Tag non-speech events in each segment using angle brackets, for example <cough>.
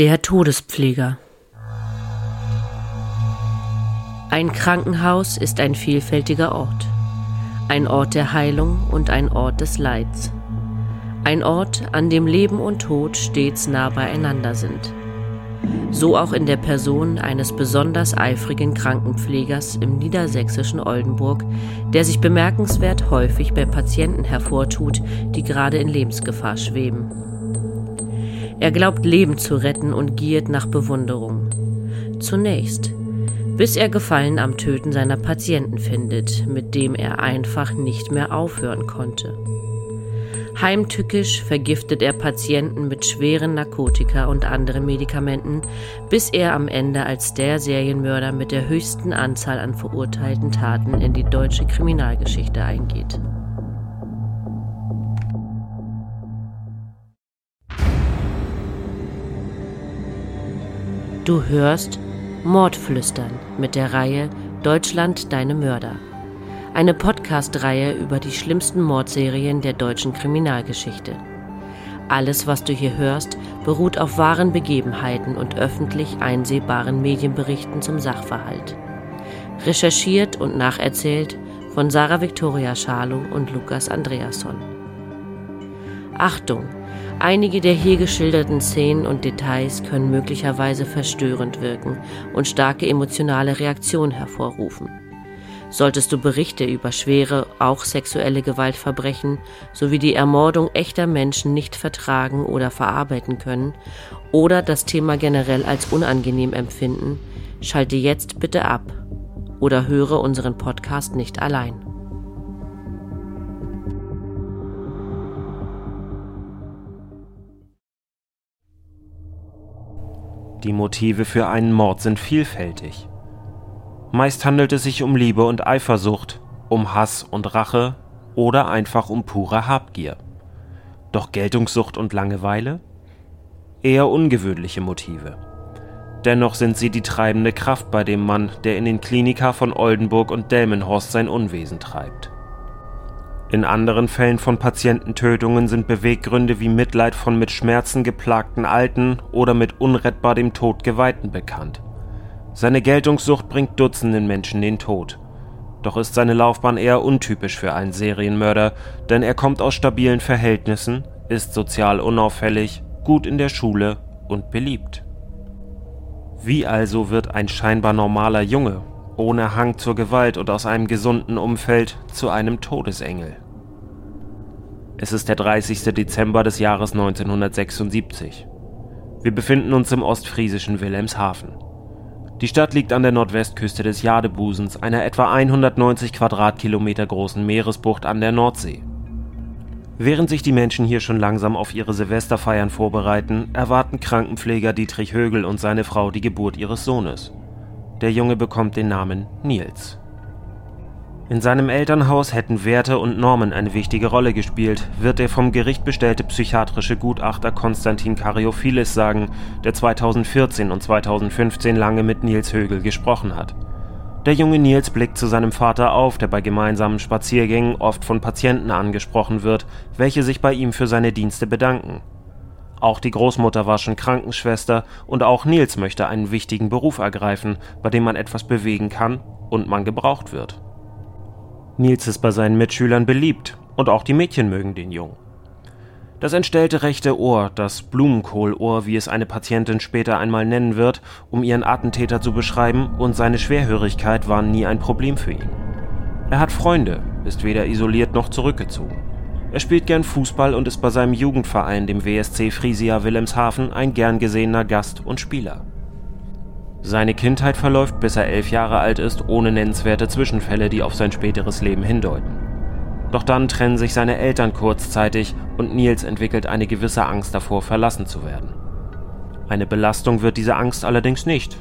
Der Todespfleger Ein Krankenhaus ist ein vielfältiger Ort. Ein Ort der Heilung und ein Ort des Leids. Ein Ort, an dem Leben und Tod stets nah beieinander sind. So auch in der Person eines besonders eifrigen Krankenpflegers im niedersächsischen Oldenburg, der sich bemerkenswert häufig bei Patienten hervortut, die gerade in Lebensgefahr schweben. Er glaubt Leben zu retten und giert nach Bewunderung. Zunächst, bis er Gefallen am Töten seiner Patienten findet, mit dem er einfach nicht mehr aufhören konnte. Heimtückisch vergiftet er Patienten mit schweren Narkotika und anderen Medikamenten, bis er am Ende als der Serienmörder mit der höchsten Anzahl an verurteilten Taten in die deutsche Kriminalgeschichte eingeht. Du hörst Mordflüstern mit der Reihe Deutschland deine Mörder eine Podcast-Reihe über die schlimmsten Mordserien der deutschen Kriminalgeschichte. Alles, was du hier hörst, beruht auf wahren Begebenheiten und öffentlich einsehbaren Medienberichten zum Sachverhalt. Recherchiert und nacherzählt von Sarah Victoria Schalow und Lukas Andreasson. Achtung! Einige der hier geschilderten Szenen und Details können möglicherweise verstörend wirken und starke emotionale Reaktionen hervorrufen. Solltest du Berichte über schwere, auch sexuelle Gewaltverbrechen sowie die Ermordung echter Menschen nicht vertragen oder verarbeiten können oder das Thema generell als unangenehm empfinden, schalte jetzt bitte ab oder höre unseren Podcast nicht allein. Die Motive für einen Mord sind vielfältig. Meist handelt es sich um Liebe und Eifersucht, um Hass und Rache oder einfach um pure Habgier. Doch Geltungssucht und Langeweile? Eher ungewöhnliche Motive. Dennoch sind sie die treibende Kraft bei dem Mann, der in den Klinika von Oldenburg und Delmenhorst sein Unwesen treibt. In anderen Fällen von Patiententötungen sind Beweggründe wie Mitleid von mit Schmerzen geplagten Alten oder mit unrettbar dem Tod Geweihten bekannt. Seine Geltungssucht bringt Dutzenden Menschen den Tod. Doch ist seine Laufbahn eher untypisch für einen Serienmörder, denn er kommt aus stabilen Verhältnissen, ist sozial unauffällig, gut in der Schule und beliebt. Wie also wird ein scheinbar normaler Junge, ohne Hang zur Gewalt und aus einem gesunden Umfeld, zu einem Todesengel? Es ist der 30. Dezember des Jahres 1976. Wir befinden uns im ostfriesischen Wilhelmshaven. Die Stadt liegt an der Nordwestküste des Jadebusens, einer etwa 190 Quadratkilometer großen Meeresbucht an der Nordsee. Während sich die Menschen hier schon langsam auf ihre Silvesterfeiern vorbereiten, erwarten Krankenpfleger Dietrich Högel und seine Frau die Geburt ihres Sohnes. Der Junge bekommt den Namen Nils. In seinem Elternhaus hätten Werte und Normen eine wichtige Rolle gespielt, wird der vom Gericht bestellte psychiatrische Gutachter Konstantin Karyophilis sagen, der 2014 und 2015 lange mit Nils Högel gesprochen hat. Der junge Nils blickt zu seinem Vater auf, der bei gemeinsamen Spaziergängen oft von Patienten angesprochen wird, welche sich bei ihm für seine Dienste bedanken. Auch die Großmutter war schon Krankenschwester und auch Nils möchte einen wichtigen Beruf ergreifen, bei dem man etwas bewegen kann und man gebraucht wird. Nils ist bei seinen Mitschülern beliebt und auch die Mädchen mögen den Jungen. Das entstellte rechte Ohr, das Blumenkohlohr, wie es eine Patientin später einmal nennen wird, um ihren Attentäter zu beschreiben, und seine Schwerhörigkeit waren nie ein Problem für ihn. Er hat Freunde, ist weder isoliert noch zurückgezogen. Er spielt gern Fußball und ist bei seinem Jugendverein, dem WSC Frisia Wilhelmshaven, ein gern gesehener Gast und Spieler. Seine Kindheit verläuft, bis er elf Jahre alt ist, ohne nennenswerte Zwischenfälle, die auf sein späteres Leben hindeuten. Doch dann trennen sich seine Eltern kurzzeitig und Nils entwickelt eine gewisse Angst davor, verlassen zu werden. Eine Belastung wird diese Angst allerdings nicht.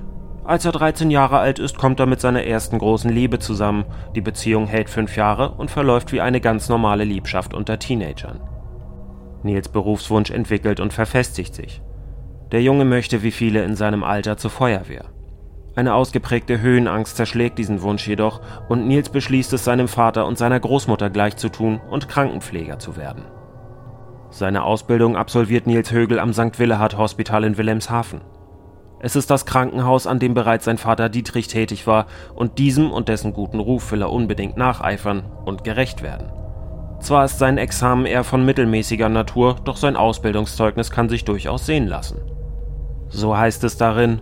Als er 13 Jahre alt ist, kommt er mit seiner ersten großen Liebe zusammen. Die Beziehung hält fünf Jahre und verläuft wie eine ganz normale Liebschaft unter Teenagern. Nils Berufswunsch entwickelt und verfestigt sich. Der Junge möchte wie viele in seinem Alter zur Feuerwehr. Eine ausgeprägte Höhenangst zerschlägt diesen Wunsch jedoch und Nils beschließt es seinem Vater und seiner Großmutter gleich zu tun und Krankenpfleger zu werden. Seine Ausbildung absolviert Nils Högel am St. Willehard Hospital in Wilhelmshaven. Es ist das Krankenhaus, an dem bereits sein Vater Dietrich tätig war, und diesem und dessen guten Ruf will er unbedingt nacheifern und gerecht werden. Zwar ist sein Examen eher von mittelmäßiger Natur, doch sein Ausbildungszeugnis kann sich durchaus sehen lassen. So heißt es darin,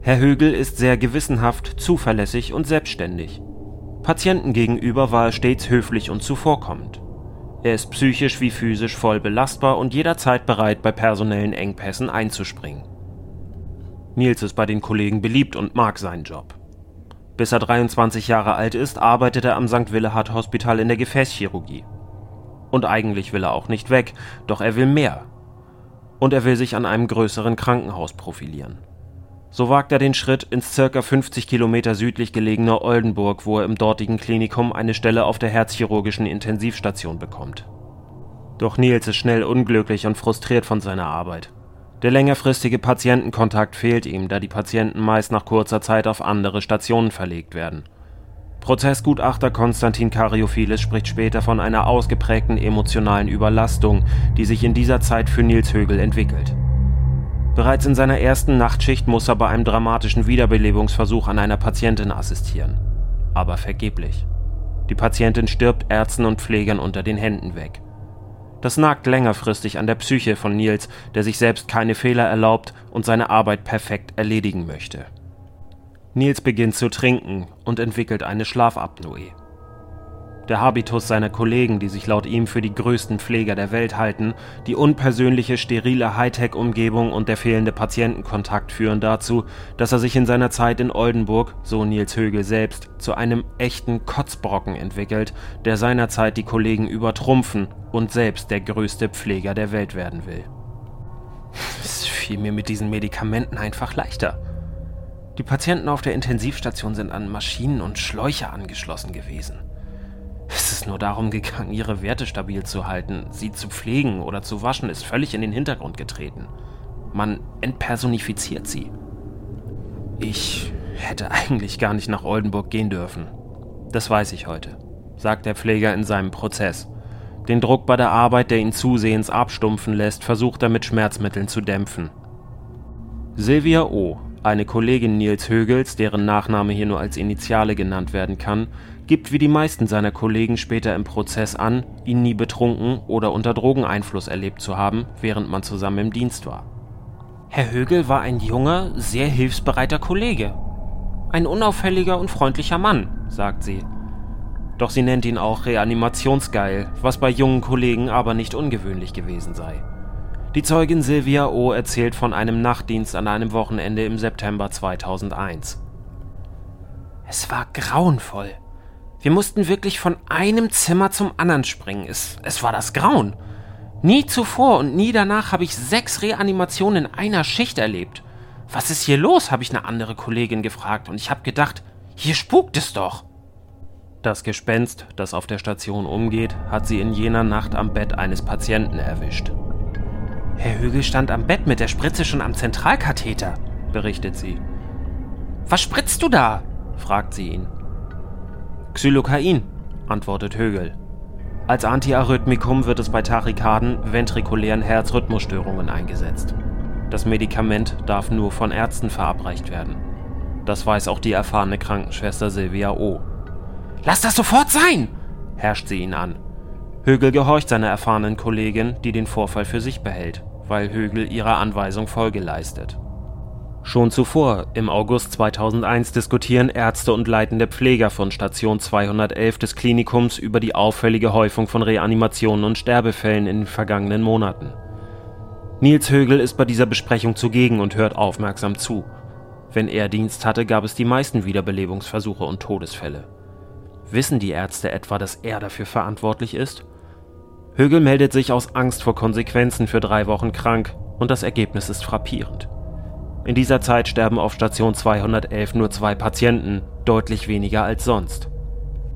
Herr Högel ist sehr gewissenhaft, zuverlässig und selbstständig. Patienten gegenüber war er stets höflich und zuvorkommend. Er ist psychisch wie physisch voll belastbar und jederzeit bereit, bei personellen Engpässen einzuspringen. Nils ist bei den Kollegen beliebt und mag seinen Job. Bis er 23 Jahre alt ist, arbeitet er am St. Willehard Hospital in der Gefäßchirurgie. Und eigentlich will er auch nicht weg, doch er will mehr. Und er will sich an einem größeren Krankenhaus profilieren. So wagt er den Schritt ins circa 50 Kilometer südlich gelegene Oldenburg, wo er im dortigen Klinikum eine Stelle auf der herzchirurgischen Intensivstation bekommt. Doch Nils ist schnell unglücklich und frustriert von seiner Arbeit. Der längerfristige Patientenkontakt fehlt ihm, da die Patienten meist nach kurzer Zeit auf andere Stationen verlegt werden. Prozessgutachter Konstantin Karyophiles spricht später von einer ausgeprägten emotionalen Überlastung, die sich in dieser Zeit für Nils Högel entwickelt. Bereits in seiner ersten Nachtschicht muss er bei einem dramatischen Wiederbelebungsversuch an einer Patientin assistieren. Aber vergeblich. Die Patientin stirbt Ärzten und Pflegern unter den Händen weg. Das nagt längerfristig an der Psyche von Nils, der sich selbst keine Fehler erlaubt und seine Arbeit perfekt erledigen möchte. Nils beginnt zu trinken und entwickelt eine Schlafapnoe. Der Habitus seiner Kollegen, die sich laut ihm für die größten Pfleger der Welt halten, die unpersönliche, sterile Hightech-Umgebung und der fehlende Patientenkontakt führen dazu, dass er sich in seiner Zeit in Oldenburg, so Nils Högel selbst, zu einem echten Kotzbrocken entwickelt, der seinerzeit die Kollegen übertrumpfen und selbst der größte Pfleger der Welt werden will. Es fiel mir mit diesen Medikamenten einfach leichter. Die Patienten auf der Intensivstation sind an Maschinen und Schläuche angeschlossen gewesen. Es ist nur darum gegangen, ihre Werte stabil zu halten. Sie zu pflegen oder zu waschen ist völlig in den Hintergrund getreten. Man entpersonifiziert sie. Ich hätte eigentlich gar nicht nach Oldenburg gehen dürfen. Das weiß ich heute, sagt der Pfleger in seinem Prozess. Den Druck bei der Arbeit, der ihn zusehends abstumpfen lässt, versucht er mit Schmerzmitteln zu dämpfen. Silvia O., eine Kollegin Nils Högels, deren Nachname hier nur als Initiale genannt werden kann, gibt wie die meisten seiner Kollegen später im Prozess an, ihn nie betrunken oder unter Drogeneinfluss erlebt zu haben, während man zusammen im Dienst war. Herr Högel war ein junger, sehr hilfsbereiter Kollege. Ein unauffälliger und freundlicher Mann, sagt sie. Doch sie nennt ihn auch reanimationsgeil, was bei jungen Kollegen aber nicht ungewöhnlich gewesen sei. Die Zeugin Silvia O. erzählt von einem Nachtdienst an einem Wochenende im September 2001. Es war grauenvoll. Wir mussten wirklich von einem Zimmer zum anderen springen. Es, es war das Grauen. Nie zuvor und nie danach habe ich sechs Reanimationen in einer Schicht erlebt. Was ist hier los? habe ich eine andere Kollegin gefragt und ich habe gedacht, hier spukt es doch. Das Gespenst, das auf der Station umgeht, hat sie in jener Nacht am Bett eines Patienten erwischt. Herr Högel stand am Bett mit der Spritze schon am Zentralkatheter, berichtet sie. Was spritzt du da? fragt sie ihn. Xylokain, antwortet Högel. Als Antiarrhythmikum wird es bei Tachykarden, ventrikulären Herzrhythmusstörungen eingesetzt. Das Medikament darf nur von Ärzten verabreicht werden. Das weiß auch die erfahrene Krankenschwester Silvia O. Lass das sofort sein! herrscht sie ihn an. Högel gehorcht seiner erfahrenen Kollegin, die den Vorfall für sich behält, weil Högel ihrer Anweisung Folge leistet. Schon zuvor, im August 2001, diskutieren Ärzte und leitende Pfleger von Station 211 des Klinikums über die auffällige Häufung von Reanimationen und Sterbefällen in den vergangenen Monaten. Nils Högel ist bei dieser Besprechung zugegen und hört aufmerksam zu. Wenn er Dienst hatte, gab es die meisten Wiederbelebungsversuche und Todesfälle. Wissen die Ärzte etwa, dass er dafür verantwortlich ist? Högel meldet sich aus Angst vor Konsequenzen für drei Wochen krank und das Ergebnis ist frappierend. In dieser Zeit sterben auf Station 211 nur zwei Patienten, deutlich weniger als sonst.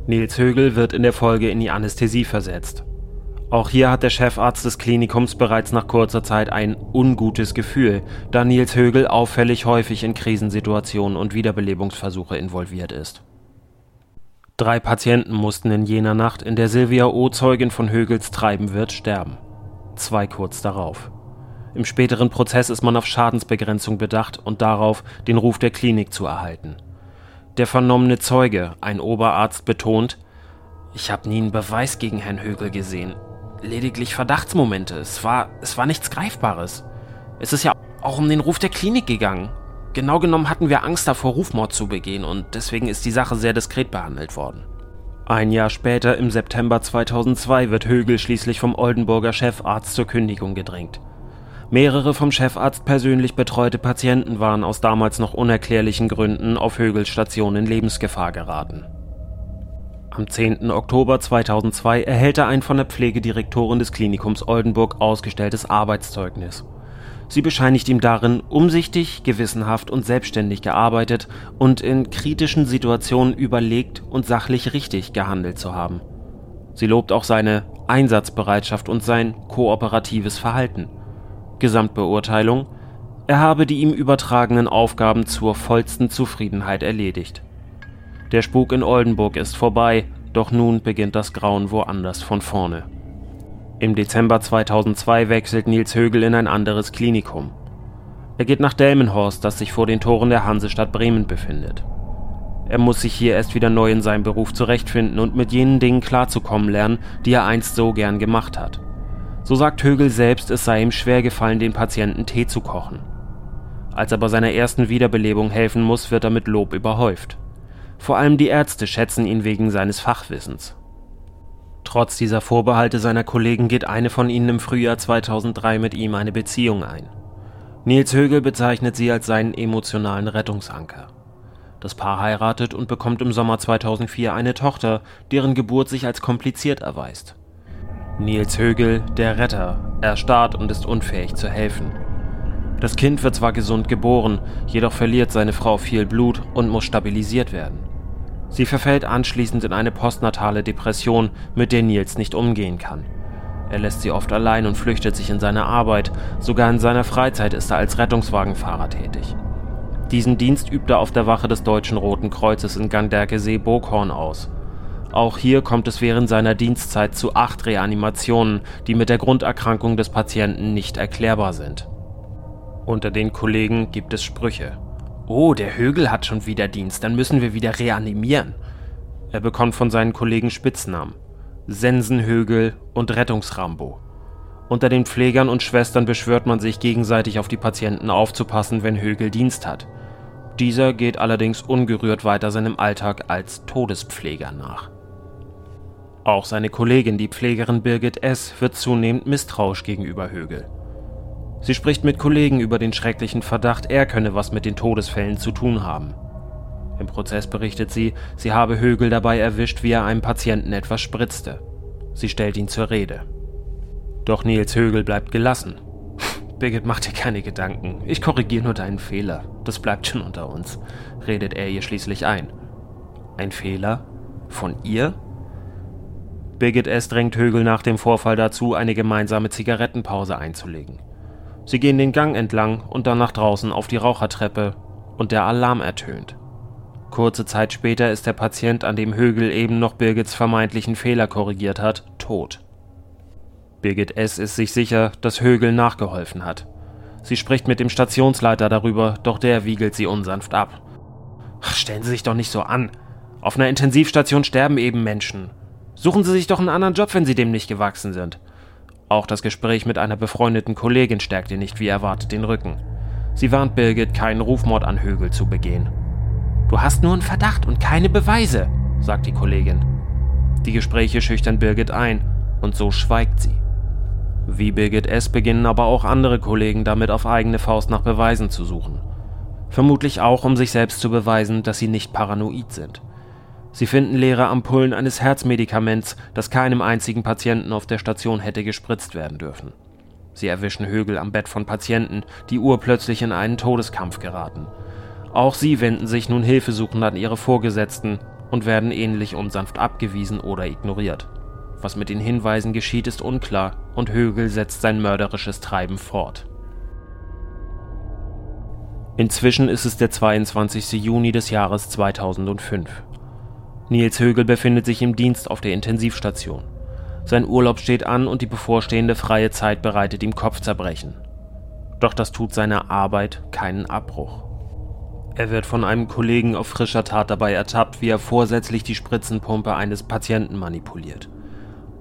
Nils Högel wird in der Folge in die Anästhesie versetzt. Auch hier hat der Chefarzt des Klinikums bereits nach kurzer Zeit ein ungutes Gefühl, da Nils Högel auffällig häufig in Krisensituationen und Wiederbelebungsversuche involviert ist. Drei Patienten mussten in jener Nacht, in der Silvia O. Zeugin von Högels Treiben wird, sterben. zwei kurz darauf. Im späteren Prozess ist man auf Schadensbegrenzung bedacht und darauf, den Ruf der Klinik zu erhalten. Der vernommene Zeuge, ein Oberarzt, betont, ich habe nie einen Beweis gegen Herrn Högel gesehen. Lediglich Verdachtsmomente. Es war, es war nichts Greifbares. Es ist ja auch um den Ruf der Klinik gegangen. Genau genommen hatten wir Angst davor, Rufmord zu begehen und deswegen ist die Sache sehr diskret behandelt worden. Ein Jahr später, im September 2002, wird Högel schließlich vom Oldenburger Chefarzt zur Kündigung gedrängt. Mehrere vom Chefarzt persönlich betreute Patienten waren aus damals noch unerklärlichen Gründen auf Högels Station in Lebensgefahr geraten. Am 10. Oktober 2002 erhält er ein von der Pflegedirektorin des Klinikums Oldenburg ausgestelltes Arbeitszeugnis. Sie bescheinigt ihm darin, umsichtig, gewissenhaft und selbstständig gearbeitet und in kritischen Situationen überlegt und sachlich richtig gehandelt zu haben. Sie lobt auch seine Einsatzbereitschaft und sein kooperatives Verhalten. Gesamtbeurteilung er habe die ihm übertragenen Aufgaben zur vollsten Zufriedenheit erledigt. Der Spuk in Oldenburg ist vorbei, doch nun beginnt das Grauen woanders von vorne. Im Dezember 2002 wechselt Nils Högel in ein anderes Klinikum. Er geht nach Delmenhorst, das sich vor den Toren der Hansestadt Bremen befindet. Er muss sich hier erst wieder neu in seinem Beruf zurechtfinden und mit jenen Dingen klarzukommen lernen, die er einst so gern gemacht hat. So sagt Högel selbst, es sei ihm schwer gefallen, den Patienten Tee zu kochen. Als er bei seiner ersten Wiederbelebung helfen muss, wird er mit Lob überhäuft. Vor allem die Ärzte schätzen ihn wegen seines Fachwissens. Trotz dieser Vorbehalte seiner Kollegen geht eine von ihnen im Frühjahr 2003 mit ihm eine Beziehung ein. Nils Högel bezeichnet sie als seinen emotionalen Rettungsanker. Das Paar heiratet und bekommt im Sommer 2004 eine Tochter, deren Geburt sich als kompliziert erweist. Nils Högel, der Retter, erstarrt und ist unfähig zu helfen. Das Kind wird zwar gesund geboren, jedoch verliert seine Frau viel Blut und muss stabilisiert werden. Sie verfällt anschließend in eine postnatale Depression, mit der Nils nicht umgehen kann. Er lässt sie oft allein und flüchtet sich in seine Arbeit, sogar in seiner Freizeit ist er als Rettungswagenfahrer tätig. Diesen Dienst übt er auf der Wache des Deutschen Roten Kreuzes in Ganderkesee-Burghorn aus. Auch hier kommt es während seiner Dienstzeit zu acht Reanimationen, die mit der Grunderkrankung des Patienten nicht erklärbar sind. Unter den Kollegen gibt es Sprüche. Oh, der Högel hat schon wieder Dienst, dann müssen wir wieder reanimieren. Er bekommt von seinen Kollegen Spitznamen. Sensenhögel und Rettungsrambo. Unter den Pflegern und Schwestern beschwört man sich gegenseitig auf die Patienten aufzupassen, wenn Högel Dienst hat. Dieser geht allerdings ungerührt weiter seinem Alltag als Todespfleger nach. Auch seine Kollegin, die Pflegerin Birgit S., wird zunehmend misstrauisch gegenüber Högel. Sie spricht mit Kollegen über den schrecklichen Verdacht, er könne was mit den Todesfällen zu tun haben. Im Prozess berichtet sie, sie habe Högel dabei erwischt, wie er einem Patienten etwas spritzte. Sie stellt ihn zur Rede. Doch Nils Högel bleibt gelassen. <laughs> Birgit, mach dir keine Gedanken. Ich korrigiere nur deinen Fehler. Das bleibt schon unter uns, redet er ihr schließlich ein. Ein Fehler? Von ihr? Birgit S. drängt Högel nach dem Vorfall dazu, eine gemeinsame Zigarettenpause einzulegen. Sie gehen den Gang entlang und dann nach draußen auf die Rauchertreppe und der Alarm ertönt. Kurze Zeit später ist der Patient, an dem Högel eben noch Birgits vermeintlichen Fehler korrigiert hat, tot. Birgit S. ist sich sicher, dass Högel nachgeholfen hat. Sie spricht mit dem Stationsleiter darüber, doch der wiegelt sie unsanft ab. Ach, stellen Sie sich doch nicht so an. Auf einer Intensivstation sterben eben Menschen. Suchen Sie sich doch einen anderen Job, wenn Sie dem nicht gewachsen sind. Auch das Gespräch mit einer befreundeten Kollegin stärkt ihr nicht wie erwartet den Rücken. Sie warnt Birgit, keinen Rufmord an Högel zu begehen. Du hast nur einen Verdacht und keine Beweise, sagt die Kollegin. Die Gespräche schüchtern Birgit ein und so schweigt sie. Wie Birgit S. beginnen aber auch andere Kollegen damit auf eigene Faust nach Beweisen zu suchen. Vermutlich auch, um sich selbst zu beweisen, dass sie nicht paranoid sind. Sie finden leere Ampullen eines Herzmedikaments, das keinem einzigen Patienten auf der Station hätte gespritzt werden dürfen. Sie erwischen Högel am Bett von Patienten, die urplötzlich in einen Todeskampf geraten. Auch sie wenden sich nun hilfesuchend an ihre Vorgesetzten und werden ähnlich unsanft abgewiesen oder ignoriert. Was mit den Hinweisen geschieht, ist unklar und Högel setzt sein mörderisches Treiben fort. Inzwischen ist es der 22. Juni des Jahres 2005. Nils Högel befindet sich im Dienst auf der Intensivstation. Sein Urlaub steht an und die bevorstehende freie Zeit bereitet ihm Kopfzerbrechen. Doch das tut seiner Arbeit keinen Abbruch. Er wird von einem Kollegen auf frischer Tat dabei ertappt, wie er vorsätzlich die Spritzenpumpe eines Patienten manipuliert.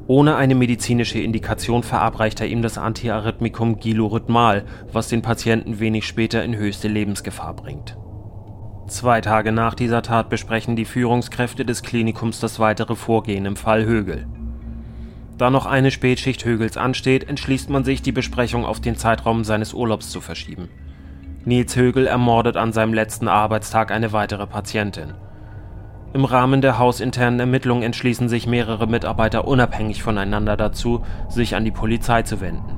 Ohne eine medizinische Indikation verabreicht er ihm das Antiarrhythmikum Gilorhythmal, was den Patienten wenig später in höchste Lebensgefahr bringt. Zwei Tage nach dieser Tat besprechen die Führungskräfte des Klinikums das weitere Vorgehen im Fall Högel. Da noch eine Spätschicht Högels ansteht, entschließt man sich, die Besprechung auf den Zeitraum seines Urlaubs zu verschieben. Nils Högel ermordet an seinem letzten Arbeitstag eine weitere Patientin. Im Rahmen der hausinternen Ermittlungen entschließen sich mehrere Mitarbeiter unabhängig voneinander dazu, sich an die Polizei zu wenden.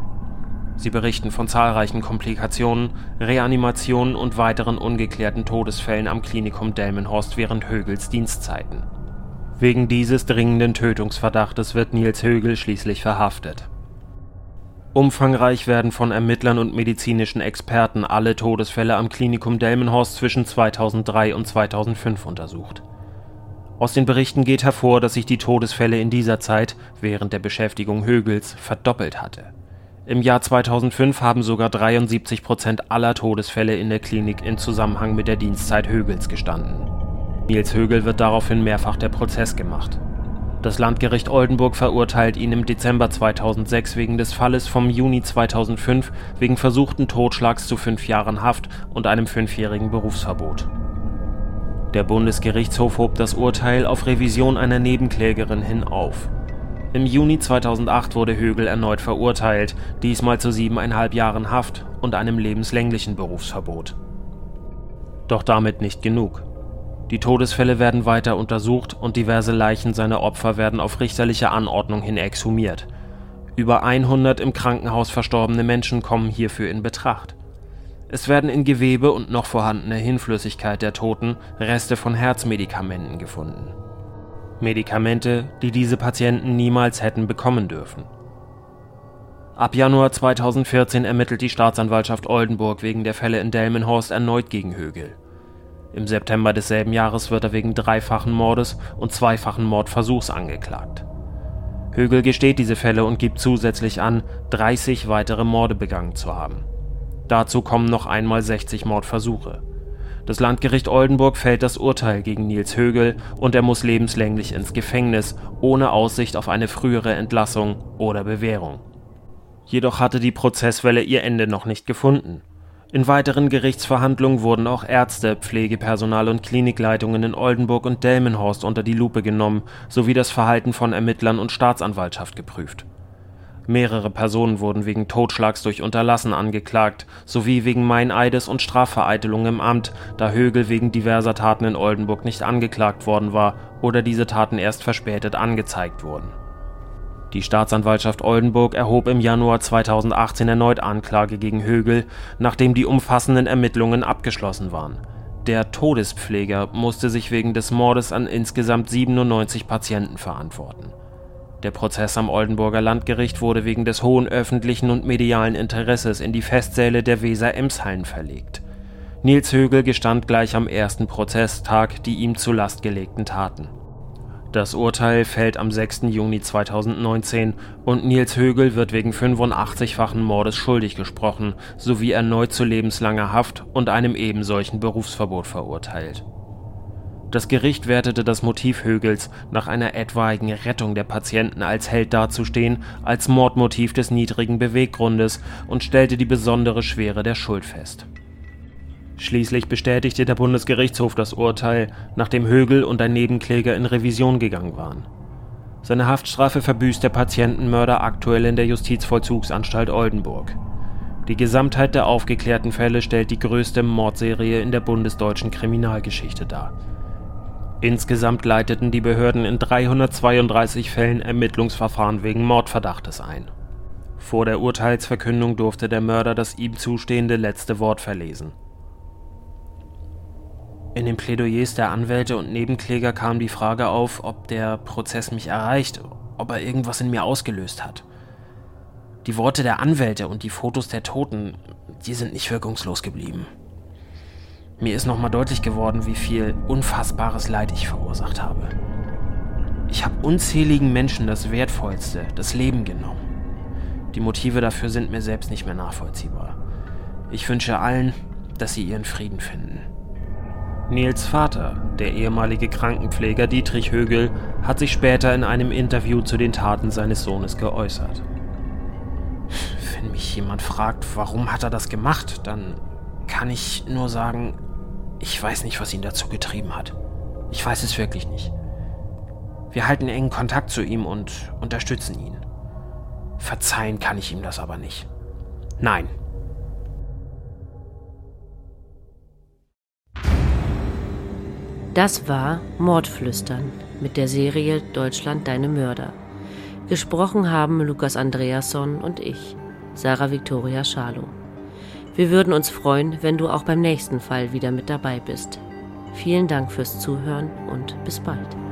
Sie berichten von zahlreichen Komplikationen, Reanimationen und weiteren ungeklärten Todesfällen am Klinikum Delmenhorst während Högels Dienstzeiten. Wegen dieses dringenden Tötungsverdachtes wird Nils Högel schließlich verhaftet. Umfangreich werden von Ermittlern und medizinischen Experten alle Todesfälle am Klinikum Delmenhorst zwischen 2003 und 2005 untersucht aus den Berichten geht hervor, dass sich die Todesfälle in dieser Zeit während der Beschäftigung Högels verdoppelt hatte. Im Jahr 2005 haben sogar 73 Prozent aller Todesfälle in der Klinik in Zusammenhang mit der Dienstzeit Högels gestanden. Nils Högel wird daraufhin mehrfach der Prozess gemacht. Das Landgericht Oldenburg verurteilt ihn im Dezember 2006 wegen des Falles vom Juni 2005 wegen versuchten Totschlags zu fünf Jahren Haft und einem fünfjährigen Berufsverbot. Der Bundesgerichtshof hob das Urteil auf Revision einer Nebenklägerin hin auf. Im Juni 2008 wurde Högel erneut verurteilt, diesmal zu siebeneinhalb Jahren Haft und einem lebenslänglichen Berufsverbot. Doch damit nicht genug. Die Todesfälle werden weiter untersucht und diverse Leichen seiner Opfer werden auf richterliche Anordnung hin exhumiert. Über 100 im Krankenhaus verstorbene Menschen kommen hierfür in Betracht. Es werden in Gewebe und noch vorhandene Hinflüssigkeit der Toten Reste von Herzmedikamenten gefunden. Medikamente, die diese Patienten niemals hätten bekommen dürfen. Ab Januar 2014 ermittelt die Staatsanwaltschaft Oldenburg wegen der Fälle in Delmenhorst erneut gegen Högel. Im September desselben Jahres wird er wegen dreifachen Mordes und zweifachen Mordversuchs angeklagt. Högel gesteht diese Fälle und gibt zusätzlich an, 30 weitere Morde begangen zu haben. Dazu kommen noch einmal 60 Mordversuche. Das Landgericht Oldenburg fällt das Urteil gegen Nils Högel und er muss lebenslänglich ins Gefängnis, ohne Aussicht auf eine frühere Entlassung oder Bewährung. Jedoch hatte die Prozesswelle ihr Ende noch nicht gefunden. In weiteren Gerichtsverhandlungen wurden auch Ärzte, Pflegepersonal und Klinikleitungen in Oldenburg und Delmenhorst unter die Lupe genommen, sowie das Verhalten von Ermittlern und Staatsanwaltschaft geprüft. Mehrere Personen wurden wegen Totschlags durch Unterlassen angeklagt, sowie wegen Meineides und Strafvereitelung im Amt, da Högel wegen diverser Taten in Oldenburg nicht angeklagt worden war oder diese Taten erst verspätet angezeigt wurden. Die Staatsanwaltschaft Oldenburg erhob im Januar 2018 erneut Anklage gegen Högel, nachdem die umfassenden Ermittlungen abgeschlossen waren. Der Todespfleger musste sich wegen des Mordes an insgesamt 97 Patienten verantworten der Prozess am Oldenburger Landgericht wurde wegen des hohen öffentlichen und medialen Interesses in die Festsäle der Weser-Ems-Hallen verlegt. Nils Högel gestand gleich am ersten Prozesstag die ihm zur Last gelegten Taten. Das Urteil fällt am 6. Juni 2019 und Nils Högel wird wegen 85-fachen Mordes schuldig gesprochen sowie erneut zu lebenslanger Haft und einem ebensolchen Berufsverbot verurteilt das Gericht wertete das Motiv Högels, nach einer etwaigen Rettung der Patienten als Held dazustehen, als Mordmotiv des niedrigen Beweggrundes und stellte die besondere Schwere der Schuld fest. Schließlich bestätigte der Bundesgerichtshof das Urteil, nachdem Högel und ein Nebenkläger in Revision gegangen waren. Seine Haftstrafe verbüßt der Patientenmörder aktuell in der Justizvollzugsanstalt Oldenburg. Die Gesamtheit der aufgeklärten Fälle stellt die größte Mordserie in der bundesdeutschen Kriminalgeschichte dar. Insgesamt leiteten die Behörden in 332 Fällen Ermittlungsverfahren wegen Mordverdachtes ein. Vor der Urteilsverkündung durfte der Mörder das ihm zustehende letzte Wort verlesen. In den Plädoyers der Anwälte und Nebenkläger kam die Frage auf, ob der Prozess mich erreicht, ob er irgendwas in mir ausgelöst hat. Die Worte der Anwälte und die Fotos der Toten, die sind nicht wirkungslos geblieben. Mir ist nochmal deutlich geworden, wie viel unfassbares Leid ich verursacht habe. Ich habe unzähligen Menschen das Wertvollste, das Leben genommen. Die Motive dafür sind mir selbst nicht mehr nachvollziehbar. Ich wünsche allen, dass sie ihren Frieden finden. Nils Vater, der ehemalige Krankenpfleger Dietrich Högel, hat sich später in einem Interview zu den Taten seines Sohnes geäußert. Wenn mich jemand fragt, warum hat er das gemacht, dann kann ich nur sagen, ich weiß nicht, was ihn dazu getrieben hat. Ich weiß es wirklich nicht. Wir halten engen Kontakt zu ihm und unterstützen ihn. Verzeihen kann ich ihm das aber nicht. Nein. Das war Mordflüstern mit der Serie Deutschland deine Mörder. Gesprochen haben Lukas Andreasson und ich, Sarah Victoria Schalow. Wir würden uns freuen, wenn du auch beim nächsten Fall wieder mit dabei bist. Vielen Dank fürs Zuhören und bis bald.